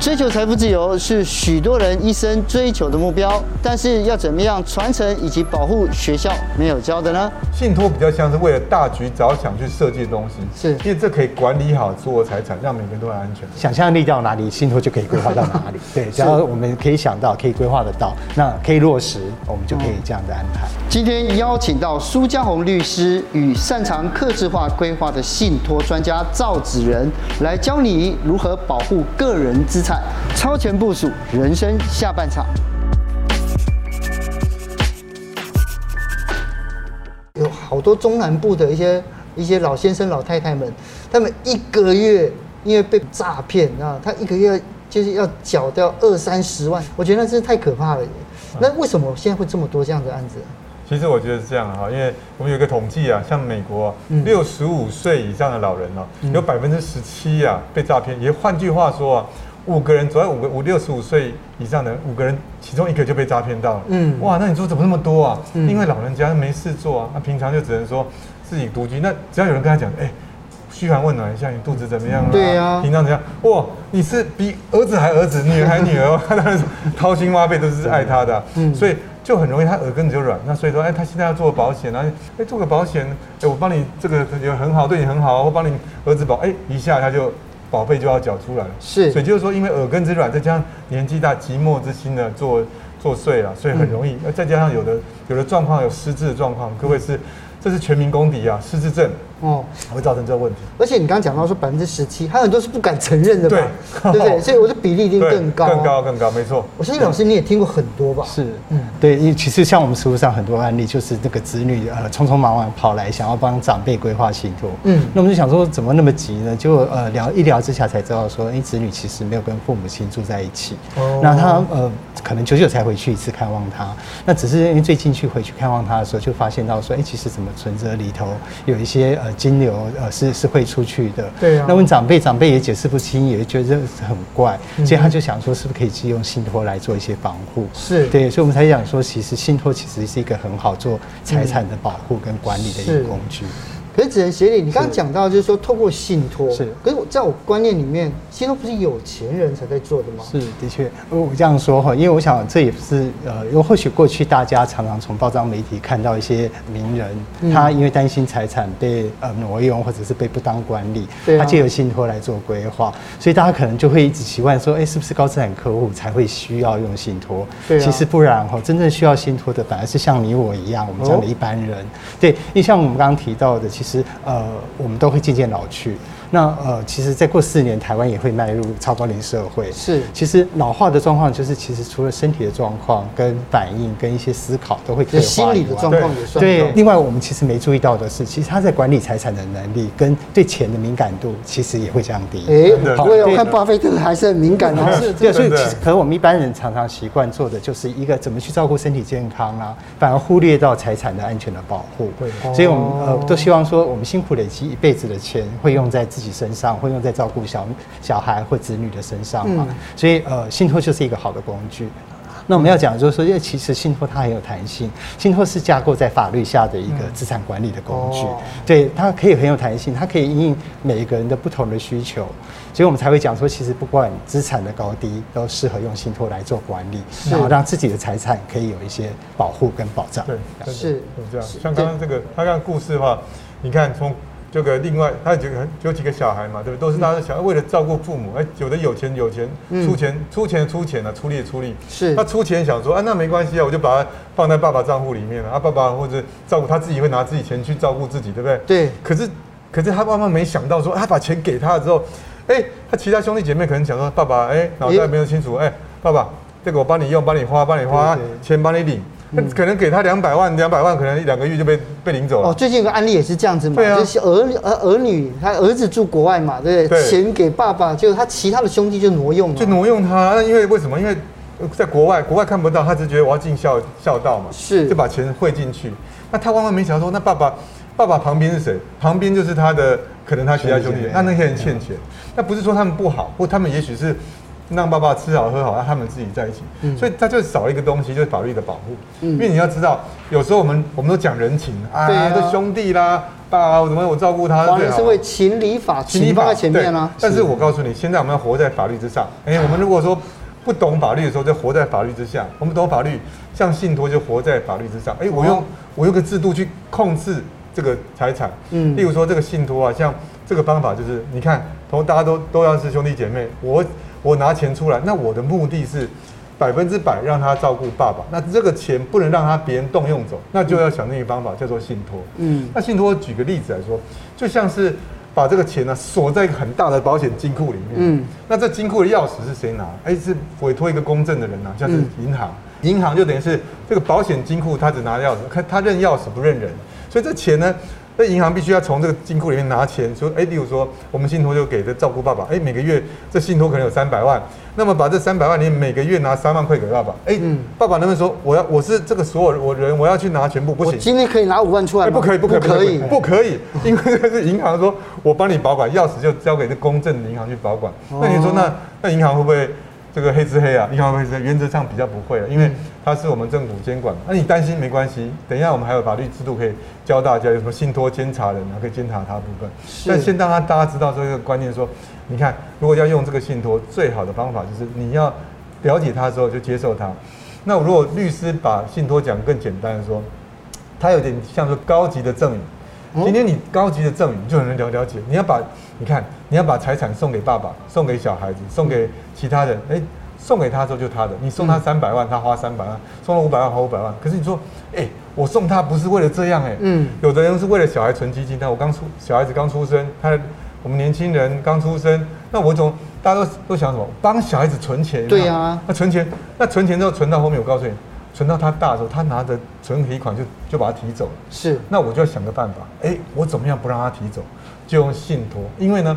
追求财富自由是许多人一生追求的目标，但是要怎么样传承以及保护学校没有教的呢？信托比较像是为了大局着想去设计的东西，是因为这可以管理好所有财产，让每个人都很安全。想象力到哪里，信托就可以规划到哪里。对，只要我们可以想到，可以规划得到，那可以落实，我们就可以这样的安排。今天邀请到苏家红律师与擅长客制化规划的信托专家赵子仁来教你如何保护个人资产。超前部署人生下半场，有好多中南部的一些一些老先生老太太们，他们一个月因为被诈骗啊，他一个月就是要缴掉二三十万，我觉得那真是太可怕了。那为什么现在会这么多这样的案子？其实我觉得是这样哈，因为我们有一个统计啊，像美国六十五岁以上的老人哦，有百分之十七啊被诈骗，也换句话说啊。五个人，主要五个五六十五岁以上的五个人，其中一个就被诈骗到了。嗯，哇，那你说怎么那么多啊？嗯、因为老人家没事做啊，那平常就只能说自己独居。那只要有人跟他讲，哎，嘘寒问暖一下，你肚子怎么样啊？对啊，平常怎样？哇，你是比儿子还儿子，女儿还女儿，他 当然掏心挖肺都是爱他的、啊。嗯，所以就很容易他耳根子就软。那所以说，哎，他现在要做保险啊，哎，做个保险，哎，我帮你这个也很好，对你很好，我帮你儿子保，哎，一下他就。保费就要缴出来了，是，所以就是说，因为耳根子软，再加上年纪大，寂寞之心呢作作祟了，所以很容易。再加上有的有的状况有失智的状况，各位是这是全民公敌啊，失智症。哦，会造成这个问题。而且你刚刚讲到说百分之十七，还有很多是不敢承认的吧？对，对不对？所以我的比例一定更高，更高，更高，没错。我相信老师你也听过很多吧？是，嗯，对，因为其实像我们实务上很多案例，就是那个子女呃匆匆忙忙跑来想要帮长辈规划信托，嗯，那我们就想说怎么那么急呢？就呃聊一聊之下才知道说，哎，子女其实没有跟父母亲住在一起，哦，那他呃可能久久才回去一次看望他，那只是因为最近去回去看望他的时候，就发现到说，哎，其实怎么存折里头有一些呃金流呃。是是会出去的，对啊。那问长辈，长辈也解释不清，也觉得很怪，所以他就想说，是不是可以去用信托来做一些防护？是对，所以我们才讲说，其实信托其实是一个很好做财产的保护跟管理的一个工具。可是只能协理，你刚刚讲到就是说透过信托，是。可是我在我观念里面，信托不是有钱人才在做的吗？是，的确，我这样说哈，因为我想这也是呃，因为或许过去大家常常从报章媒体看到一些名人，嗯、他因为担心财产被呃挪用或者是被不当管理，他借由信托来做规划，所以大家可能就会一直习惯说，哎，是不是高资产客户才会需要用信托？对、啊，其实不然哈，真正需要信托的反而是像你我一样，我们这样的一般人。哦、对，因为像我们刚刚提到的，其实。其实呃，我们都会渐渐老去。那呃，其实再过四年，台湾也会迈入超高龄社会。是，其实老化的状况就是，其实除了身体的状况、跟反应、跟一些思考都会退化。心理的状况也算。对，另外我们其实没注意到的是，其实他在管理财产的能力跟对钱的敏感度，其实也会降低。哎，好，我看巴菲特还是很敏感的。是，对，所以其实可能我们一般人常常习惯做的，就是一个怎么去照顾身体健康啊，反而忽略到财产的安全的保护。对，所以我们呃都希望说，我们辛苦累积一辈子的钱，会用在自己身上，会用在照顾小小孩或子女的身上嘛，所以呃，信托就是一个好的工具。那我们要讲就是说，因为其实信托它很有弹性，信托是架构在法律下的一个资产管理的工具，对，它可以很有弹性，它可以因应每一个人的不同的需求，所以我们才会讲说，其实不管资产的高低，都适合用信托来做管理，然后让自己的财产可以有一些保护跟保障。对，是这样。像刚刚这个他刚刚故事的话，你看从。这个另外，他有几个有几个小孩嘛，对不对？都是他的小孩，为了照顾父母，哎，有的有钱有钱，出钱出钱出钱啊，出力出力。是。他出钱想说，啊，那没关系啊，我就把它放在爸爸账户里面了。啊，爸爸或者照顾他自己会拿自己钱去照顾自己，对不对？对。可是可是他爸妈没想到说，他把钱给他了之后，哎，他其他兄弟姐妹可能想说，爸爸，哎，脑袋没有清楚，哎，爸爸，这个我帮你用，帮你花，帮你花，钱帮你领。那可能给他两百万，两百万可能一两个月就被被领走了。哦，最近有个案例也是这样子嘛，对啊，就是儿儿儿女，他儿子住国外嘛，对不对？对，钱给爸爸，就他其他的兄弟就挪用了。就挪用他，那因为为什么？因为在国外，国外看不到，他只觉得我要尽孝孝道嘛，是，就把钱汇进去。那他万万没想到说，那爸爸爸爸旁边是谁？旁边就是他的，可能他其他兄弟，那那些人欠钱，那不是说他们不好，或他们也许是。让爸爸吃好喝好，让他们自己在一起，嗯、所以他就少了一个东西，就是法律的保护。嗯、因为你要知道，有时候我们我们都讲人情啊，这兄弟啦，爸，我怎么我照顾他？华人是会情理法，情理放在前面啊。但是我告诉你，现在我们要活在法律之上。哎、欸，我们如果说不懂法律的时候，就活在法律之下。我们懂法律，像信托就活在法律之上。哎、欸，我用我用个制度去控制这个财产。嗯，例如说这个信托啊，像这个方法就是，你看，同大家都都要是兄弟姐妹，我我拿钱出来，那我的目的是。百分之百让他照顾爸爸，那这个钱不能让他别人动用走，那就要想另一个方法，叫做信托。嗯，那信托举个例子来说，就像是把这个钱呢锁在一个很大的保险金库里面。嗯，那这金库的钥匙是谁拿？哎，是委托一个公证的人拿，像是银行。银行就等于是这个保险金库，他只拿钥匙，看他认钥匙不认人，所以这钱呢，那银行必须要从这个金库里面拿钱，说，哎，例如说我们信托就给这照顾爸爸，哎，每个月这信托可能有三百万。那么把这三百万，你每个月拿三万块给爸爸。哎，爸爸能不能说我要我是这个所有我人，我要去拿全部？不行。今天可以拿五万出来吗？不可以，不可以，不可以，不可以，因为这是银行说，我帮你保管，钥匙就交给这公证的银行去保管。那你说那那银行会不会这个黑吃黑啊？银行黑吃黑？原则上比较不会，因为它是我们政府监管。那你担心没关系，等一下我们还有法律制度可以教大家，有什么信托监察人啊，可以监察他部分。但先让他大家知道这个观念说。你看，如果要用这个信托，最好的方法就是你要了解他之后就接受他。那如果律师把信托讲更简单的说，他有点像说高级的赠与。今天你高级的赠与，你就很能了了解。你要把，你看，你要把财产送给爸爸，送给小孩子，送给其他人。哎，送给他之后就他的。你送他三百万，他花三百万；送了五百万，花五百万。可是你说，哎，我送他不是为了这样，哎，嗯，有的人是为了小孩存基金。但我刚出小孩子刚出生，他。我们年轻人刚出生，那我总大家都都想什么？帮小孩子存钱。对呀、啊，那存钱，那存钱之后存到后面，我告诉你，存到他大的时候，他拿着存提款就就把他提走了。是，那我就要想个办法，哎，我怎么样不让他提走？就用信托，因为呢，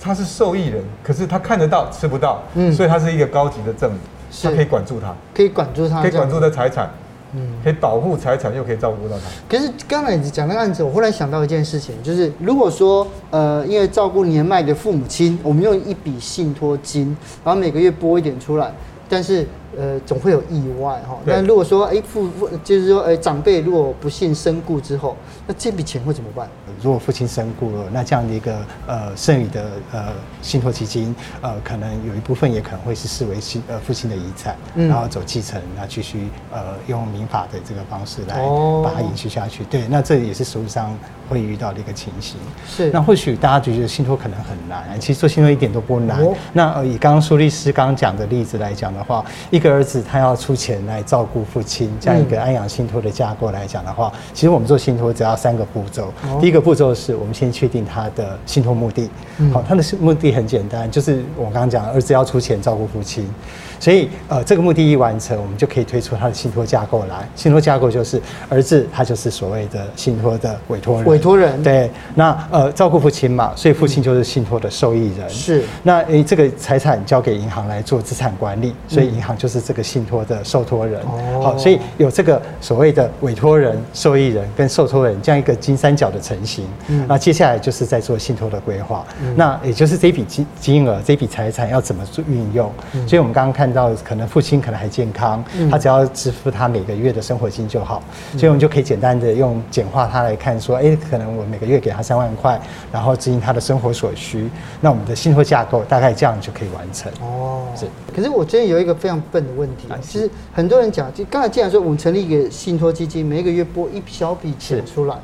他是受益人，可是他看得到吃不到，嗯，所以他是一个高级的赠与，他可以管住他，可以管住他，可以管住他财产。嗯，可以保护财产，又可以照顾到他。可是刚才你讲那个案子，我忽然想到一件事情，就是如果说，呃，因为照顾年迈的父母亲，我们用一笔信托金，然后每个月拨一点出来，但是。呃，总会有意外哈。那如果说，哎，父父就是说，哎，长辈如果不幸身故之后，那这笔钱会怎么办？如果父亲身故了，那这样的一个呃剩余的呃信托基金，呃，可能有一部分也可能会是视为亲呃父亲的遗产，嗯、然后走继承，那继续呃用民法的这个方式来把它延续下去。哦、对，那这也是实务上会遇到的一个情形。是。那或许大家觉得信托可能很难，其实做信托一点都不难。哦、那呃，以刚刚苏律师刚刚讲的例子来讲的话，一个。儿子他要出钱来照顾父亲，这样一个安养信托的架构来讲的话，其实我们做信托只要三个步骤。第一个步骤是我们先确定他的信托目的，好，他的目的很简单，就是我刚刚讲儿子要出钱照顾父亲。所以，呃，这个目的一完成，我们就可以推出他的信托架构来。信托架构就是儿子，他就是所谓的信托的委托人。委托人。对。那呃，照顾父亲嘛，所以父亲就是信托的受益人。是。那诶，这个财产交给银行来做资产管理，所以银行就是这个信托的受托人。哦。好，所以有这个所谓的委托人、受益人跟受托人这样一个金三角的成型。嗯。那接下来就是在做信托的规划。嗯。那也就是这笔金金额、这笔财产要怎么做运用？嗯。所以我们刚刚看。看到可能父亲可能还健康，他只要支付他每个月的生活金就好，所以我们就可以简单的用简化它来看，说，哎，可能我每个月给他三万块，然后支应他的生活所需，那我们的信托架构大概这样就可以完成。哦，是。可是我觉得有一个非常笨的问题，其实很多人讲，就刚才既然说我们成立一个信托基金，每个月拨一小笔钱出来。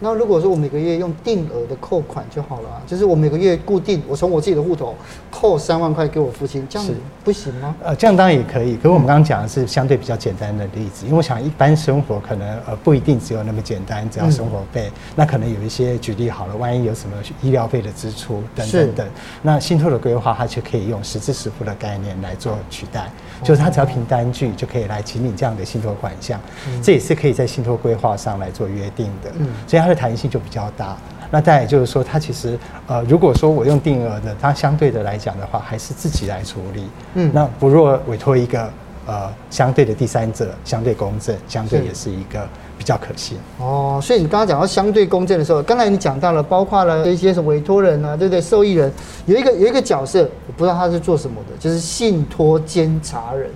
那如果说我每个月用定额的扣款就好了，就是我每个月固定，我从我自己的户头扣三万块给我父亲，这样不行吗？呃，这样当然也可以。可是我们刚刚讲的是相对比较简单的例子，因为我想一般生活可能呃不一定只有那么简单，只要生活费，嗯、那可能有一些举例好了，万一有什么医疗费的支出等等等，那信托的规划它就可以用实支实付的概念来做取代，就是它只要凭单据就可以来请你这样的信托款项，嗯、这也是可以在信托规划上来做约定的。嗯，所以它。弹性就比较大，那再也就是说，它其实呃，如果说我用定额的，它相对的来讲的话，还是自己来处理。嗯，那不若委托一个呃相对的第三者，相对公正，相对也是一个比较可信。哦，所以你刚刚讲到相对公正的时候，刚才你讲到了，包括了一些什么委托人啊，对不对？受益人有一个有一个角色，我不知道他是做什么的，就是信托监察人。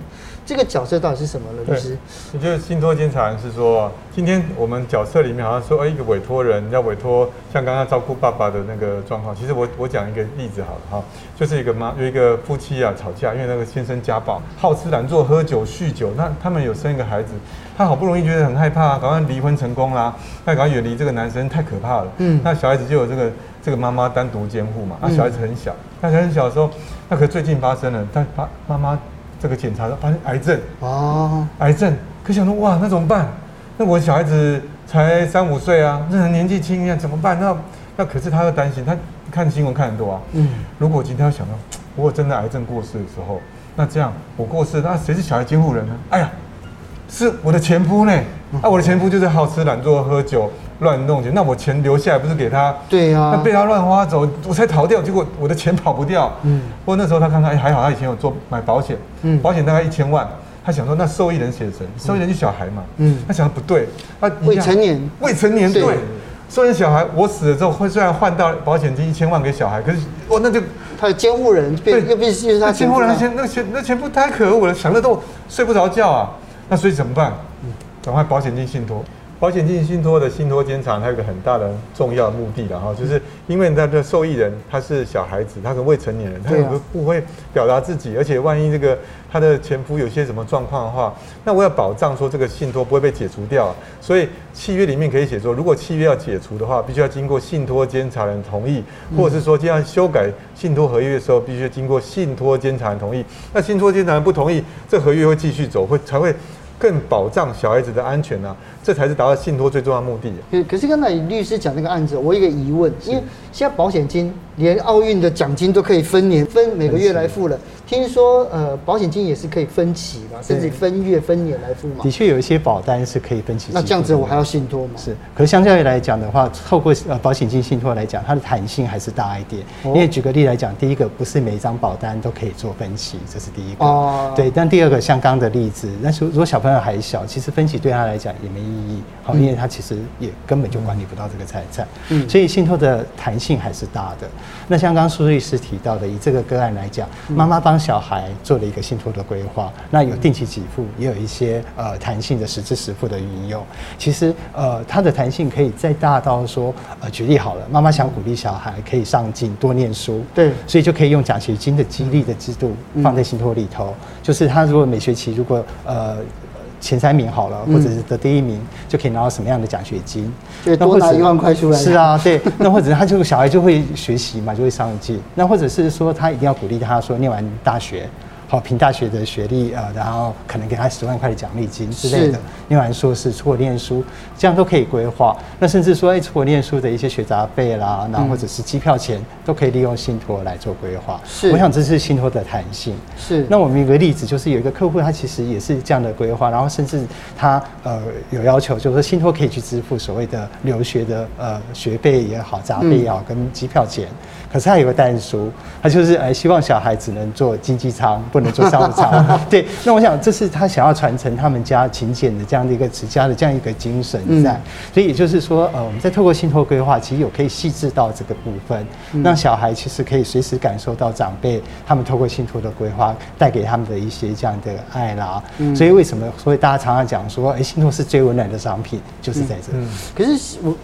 这个角色到底是什么呢？律师，你觉得信托监察人是说，今天我们角色里面好像说，哎，一个委托人要委托，像刚刚照顾爸爸的那个状况。其实我我讲一个例子好了哈，就是一个妈有一个夫妻啊吵架，因为那个先生家暴，好吃懒做，喝酒酗酒，那他们有生一个孩子，他好不容易觉得很害怕，赶快离婚成功啦，那赶快远离这个男生，太可怕了。嗯，那小孩子就有这个这个妈妈单独监护嘛，那小孩子很小，那小孩很小的时候，那可是最近发生了，他爸妈妈。这个检查发现癌症哦，癌症，可想说哇，那怎么办？那我小孩子才三五岁啊，那年纪轻呀，怎么办？那那可是他又担心，他看新闻看很多啊。嗯，如果今天要想到我真的癌症过世的时候，那这样我过世，那谁是小孩监护人呢？哎呀，是我的前夫呢。啊，我的前夫就是好吃懒做喝酒。乱弄钱，那我钱留下来不是给他？对呀、啊，那被他乱花走，我才逃掉，结果我的钱跑不掉。嗯，不过那时候他看看，哎，还好他以前有做买保险，嗯，保险大概一千万，他想说那受益人写成，受益人就小孩嘛，嗯，他想的不对，他未成年，未成年对，受益人小孩，我死了之后会虽然换到保险金一千万给小孩，可是我那就他的监护人变，又必须是他监护人。钱，那钱那钱不太可恶了，想的都睡不着觉啊，那所以怎么办？赶快保险金信托。保险金信托的信托监察，它有一个很大的重要的目的的哈，就是因为它的受益人他是小孩子，他是未成年人，他有个不会表达自己，而且万一这个他的前夫有些什么状况的话，那我要保障说这个信托不会被解除掉，所以契约里面可以写说，如果契约要解除的话，必须要经过信托监察人同意，或者是说，这样修改信托合约的时候，必须经过信托监察人同意。那信托监察人不同意，这合约会继续走，会才会。更保障小孩子的安全啊，这才是达到信托最重要的目的。可可是刚才律师讲那个案子，我有一个疑问，因为现在保险金连奥运的奖金都可以分年分每个月来付了。听说呃，保险金也是可以分期嘛，甚至分月分年来付嘛。的确有一些保单是可以分期。那这样子我还要信托吗？是，可是相较于来讲的话，透过呃保险金信托来讲，它的弹性还是大一点。因为举个例来讲，第一个不是每一张保单都可以做分期，这是第一个。哦。对，但第二个像刚的例子，但是如果小朋友还小，其实分期对他来讲也没意义，好，因为他其实也根本就管理不到这个财产。嗯。所以信托的弹性还是大的。那像刚苏律师提到的，以这个个案来讲，妈妈帮小孩做了一个信托的规划，那有定期给付，也有一些呃弹性的实支实付的运用。其实呃，它的弹性可以再大到说，呃，举例好了，妈妈想鼓励小孩可以上进多念书，对，所以就可以用奖学金的激励的制度放在信托里头，就是他如果每学期如果呃。前三名好了，或者是得第一名，嗯、就可以拿到什么样的奖学金？对，多拿一万块出来。是啊，对。那或者他这个小孩就会学习嘛，就会上进。那或者是说他一定要鼓励他说，念完大学。好，凭大学的学历啊，然后可能给他十万块的奖励金之类的。念完硕士出国念书，这样都可以规划。那甚至说，哎，出国念书的一些学杂费啦，然后或者是机票钱，都可以利用信托来做规划。是，我想这是信托的弹性。是。那我们有个例子，就是有一个客户，他其实也是这样的规划，然后甚至他呃有要求，就是说信托可以去支付所谓的留学的呃学费也好、杂费也好跟机票钱。可是他有个但书，他就是哎希望小孩只能坐经济舱。不能做商务舱，对。那我想，这是他想要传承他们家勤俭的这样的一个持家的这样一个精神在。嗯、所以也就是说，呃，我们在透过信托规划，其实有可以细致到这个部分，嗯、让小孩其实可以随时感受到长辈他们透过信托的规划带给他们的一些这样的爱啦。嗯、所以为什么所以大家常常讲说，哎，信托是最温暖的商品，就是在这。可是我。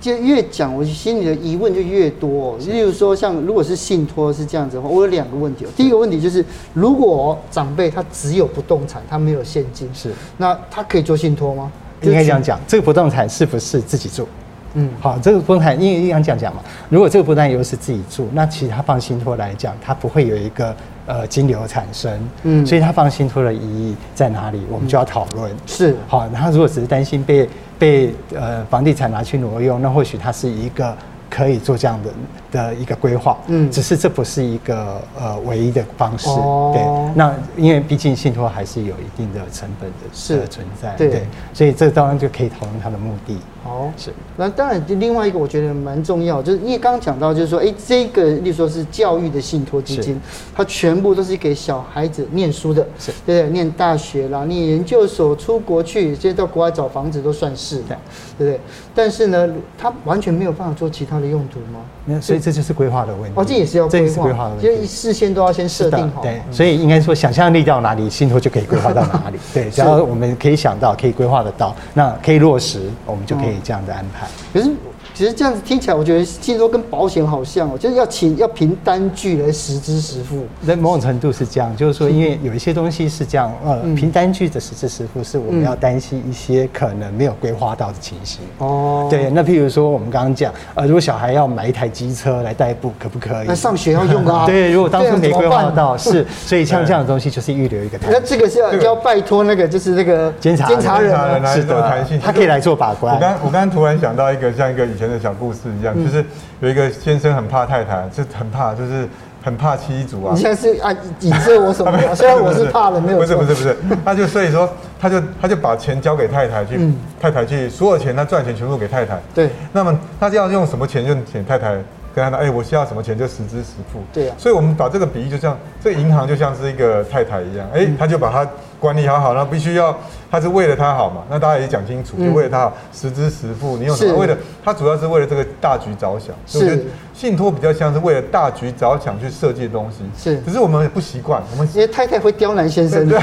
就越讲，我心里的疑问就越多。例如说，像如果是信托是这样子的话，我有两个问题。第一个问题就是，如果长辈他只有不动产，他没有现金，是那他可以做信托吗？应该这样讲，这个不动产是不是自己住？嗯，好，这个不动产因为应该这样讲嘛。如果这个不动产又是自己住，那其实他放信托来讲，他不会有一个呃金流产生。嗯，所以他放信托的意义在哪里？我们就要讨论。是，好，他如果只是担心被。被呃房地产拿去挪用，那或许它是一个可以做这样的的一个规划，嗯，只是这不是一个呃唯一的方式，哦、对。那因为毕竟信托还是有一定的成本的是存在，对，对，所以这当然就可以讨论它的目的。好，是。那当然，另外一个我觉得蛮重要，就是因为刚刚讲到，就是说，哎，这个，例如说是教育的信托基金，它全部都是给小孩子念书的，是对不对？念大学啦，念研究所，出国去，这些到国外找房子都算是，的，对不对？但是呢，它完全没有办法做其他的的用途吗？那所以这就是规划的问题。哦，这也是要规划，的问题，就事先都要先设定好。对，所以应该说想象力到哪里，信托就可以规划到哪里。对，只要我们可以想到，可以规划得到，那可以落实，我们就可以这样的安排。可是。其实这样子听起来，我觉得信托跟保险好像哦，就是要请要凭单据来实支实付。在某种程度是这样，就是说，因为有一些东西是这样，呃，凭单据的实支实付是我们要担心一些可能没有规划到的情形。哦，对，那譬如说我们刚刚讲，呃，如果小孩要买一台机车来代步，可不可以？那上学要用啊。对，如果当初没规划到，是，所以像这样的东西就是预留一个。那这个是要要拜托那个就是那个监察监察人，是的，弹性，他可以来做把关。我刚我刚刚突然想到一个像一个以前的小故事。一样就是有一个先生很怕太太，就很怕，就是很怕妻子啊。你现在是啊，影射我什么？虽然我是怕的，没有。不是不是不是，他就所以说，他就他就把钱交给太太去，太太去所有钱他赚钱全部给太太。对。那么他就要用什么钱就请太太跟他说，哎，我需要什么钱就实支实付。对啊。所以我们把这个比喻就像这个银行就像是一个太太一样，哎，他就把他管理好好，那必须要。他是为了他好嘛？那大家也讲清楚，就为了他好，实支实付。你有什么？为了他主要是为了这个大局着想。所以我觉得信托比较像是为了大局着想去设计的东西。是，可是我们也不习惯。我们因为太太会刁难先生。对。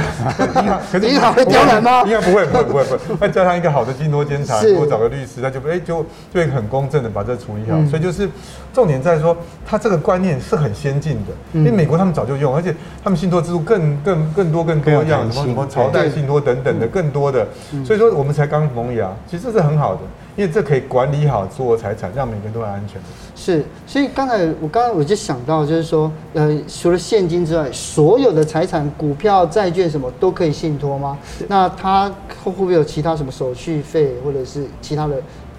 可是 银行会刁难吗？应该不会，不会，不会，不会。再加上一个好的信托监察，多找个律师，他就哎就就会很公正的把这处理好。所以就是重点在说，他这个观念是很先进的。因为美国他们早就用，而且他们信托制度更更更多更多样，什么什么朝代信托等等的。更多的，所以说我们才刚萌芽，其实这是很好的，因为这可以管理好所有财产，让每个人都很安全。是，所以刚才我刚才我就想到，就是说，呃，除了现金之外，所有的财产、股票、债券什么都可以信托吗？那它会不会有其他什么手续费，或者是其他的？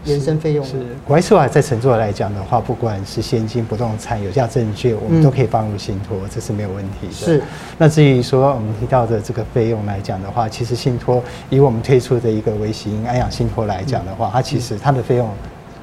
衍生费用是，国外说在承做来讲的话，不管是现金、不动产、有价证券，我们都可以放入信托，嗯、这是没有问题的。是。那至于说我们提到的这个费用来讲的话，其实信托以我们推出的一个微型安养信托来讲的话，嗯、它其实它的费用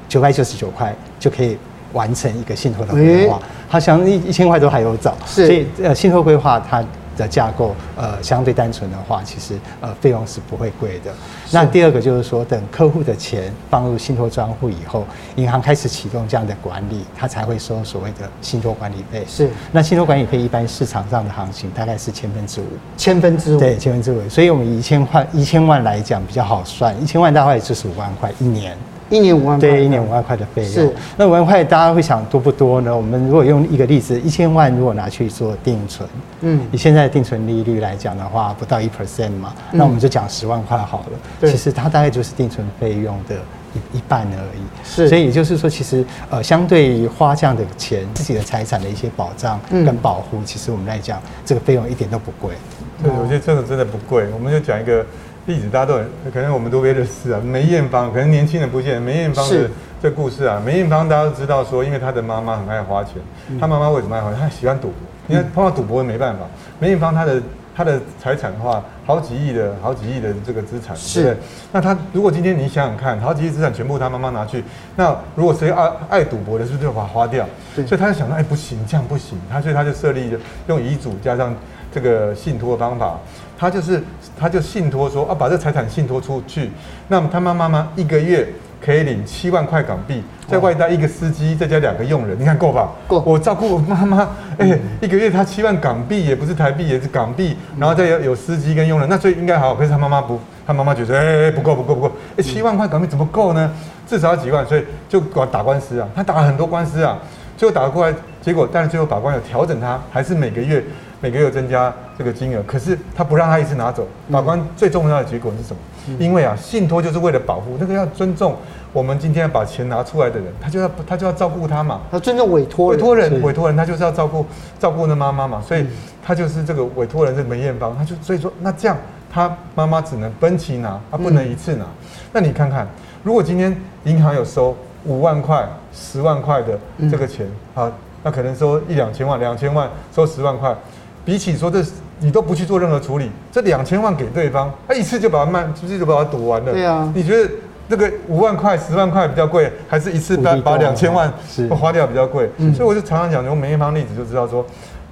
九百九十九块就可以完成一个信托的规划，欸、好像一一千块都还有找。是。所以呃，信托规划它。的架构，呃，相对单纯的话，其实呃费用是不会贵的。那第二个就是说，等客户的钱放入信托专户以后，银行开始启动这样的管理，它才会收所谓的信托管理费。是。那信托管理费一般市场上的行情大概是千分之五。千分之五。对，千分之五。所以我们以一千块一千万来讲比较好算，一千万大概也就是五万块一年。一年五万块，对，一年五万块的费用。是，那五万块大家会想多不多呢？我们如果用一个例子，一千万如果拿去做定存，嗯，以现在的定存利率来讲的话，不到一 percent 嘛，那我们就讲十万块好了。对，其实它大概就是定存费用的一一半而已。是，所以也就是说，其实呃，相对于花这样的钱，自己的财产的一些保障跟保护，其实我们来讲，这个费用一点都不贵。对，我觉得这个真的不贵。我们就讲一个。例子大家都很可能我们都别的事啊，梅艳芳可能年轻人不见梅艳芳的这故事啊，梅艳芳大家都知道说，因为她的妈妈很爱花钱，她妈妈为什么爱花钱？她喜欢赌博，因为碰到赌博也没办法。梅艳芳她的她的财产的话，好几亿的好几亿的这个资产，是对？那她如果今天你想想看，好几亿资产全部她妈妈拿去，那如果谁爱爱赌博的，是不是就把它花掉？所以她就想到，哎，不行，这样不行。她所以她就设立用遗嘱加上这个信托的方法。他就是，他就信托说啊，把这财产信托出去，那么他妈妈妈一个月可以领七万块港币，在外带一个司机，再加两个佣人，你看够吧？够。我照顾我妈妈，哎、欸，一个月他七万港币，也不是台币，也是港币，然后再有有司机跟佣人，那所以应该好。可是他妈妈不，他妈妈觉得，哎、欸，不够，不够，不够，哎，七万块港币怎么够呢？至少要几万，所以就管打官司啊，他打了很多官司啊，最后打过来，结果但是最后法官有调整他，还是每个月。每个月增加这个金额，可是他不让他一次拿走。法官最重要的结果是什么？嗯、因为啊，信托就是为了保护那个要尊重我们今天要把钱拿出来的人，他就要他就要照顾他嘛。他尊重委托人，委托人，委托人，他就是要照顾照顾那妈妈嘛。所以他就是这个委托人是梅艳芳，他就所以说那这样他妈妈只能分期拿，他不能一次拿。嗯、那你看看，如果今天银行有收五万块、十万块的这个钱，啊、嗯，那可能收一两千万、两千万收十万块。比起说这你都不去做任何处理，这两千万给对方，他一次就把它卖，一次就把它赌完了。对啊，你觉得那个五万块、十万块比较贵，还是一次把把两千万花掉比较贵？是所以我就常常讲，用梅艳芳例子就知道说，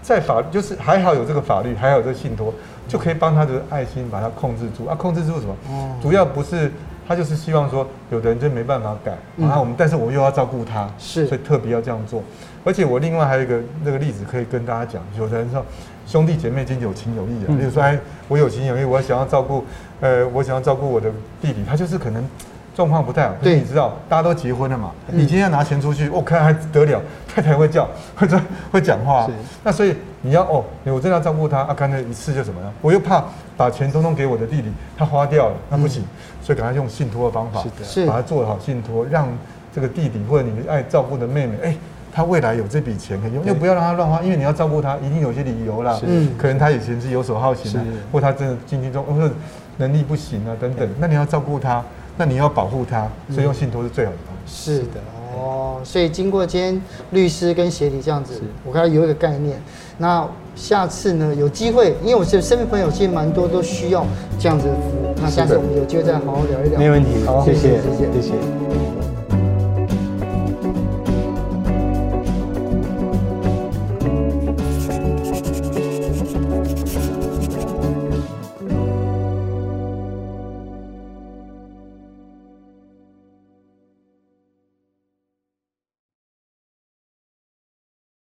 在法就是还好有这个法律，还好有这个信托，就可以帮他的爱心把它控制住啊，控制住什么？主要不是他就是希望说，有的人就没办法改，然后我们，但是我又要照顾他，是，所以特别要这样做。而且我另外还有一个那个例子可以跟大家讲，有的人说兄弟姐妹间有情有义啊，比如说哎，我有情有义，我想要照顾，呃，我想要照顾我的弟弟，他就是可能。状况不太好，对，你知道，大家都结婚了嘛？嗯、你今天要拿钱出去，我、哦、看还得了，太太会叫，会说会讲话，那所以你要哦，我真的要照顾他，啊，干脆一次就怎么样？我又怕把钱通通给我的弟弟，他花掉了，那不行，嗯、所以赶快用信托的方法，是的，把它做好信托，让这个弟弟或者你爱照顾的妹妹，哎，他未来有这笔钱可以用，又不要让他乱花，因为你要照顾他，一定有些理由啦，嗯，可能他以前是游手好闲的，或他真的经济中或者能力不行啊等等，那你要照顾他。那你要保护他，所以用信托是最好的方式。是的哦，所以经过今天律师跟协理这样子，我刚才有一个概念。那下次呢，有机会，因为我是身边朋友其实蛮多都需要这样子的服务。那下次我们有机会再好好聊一聊。没问题，好，谢谢，谢谢，谢谢。谢谢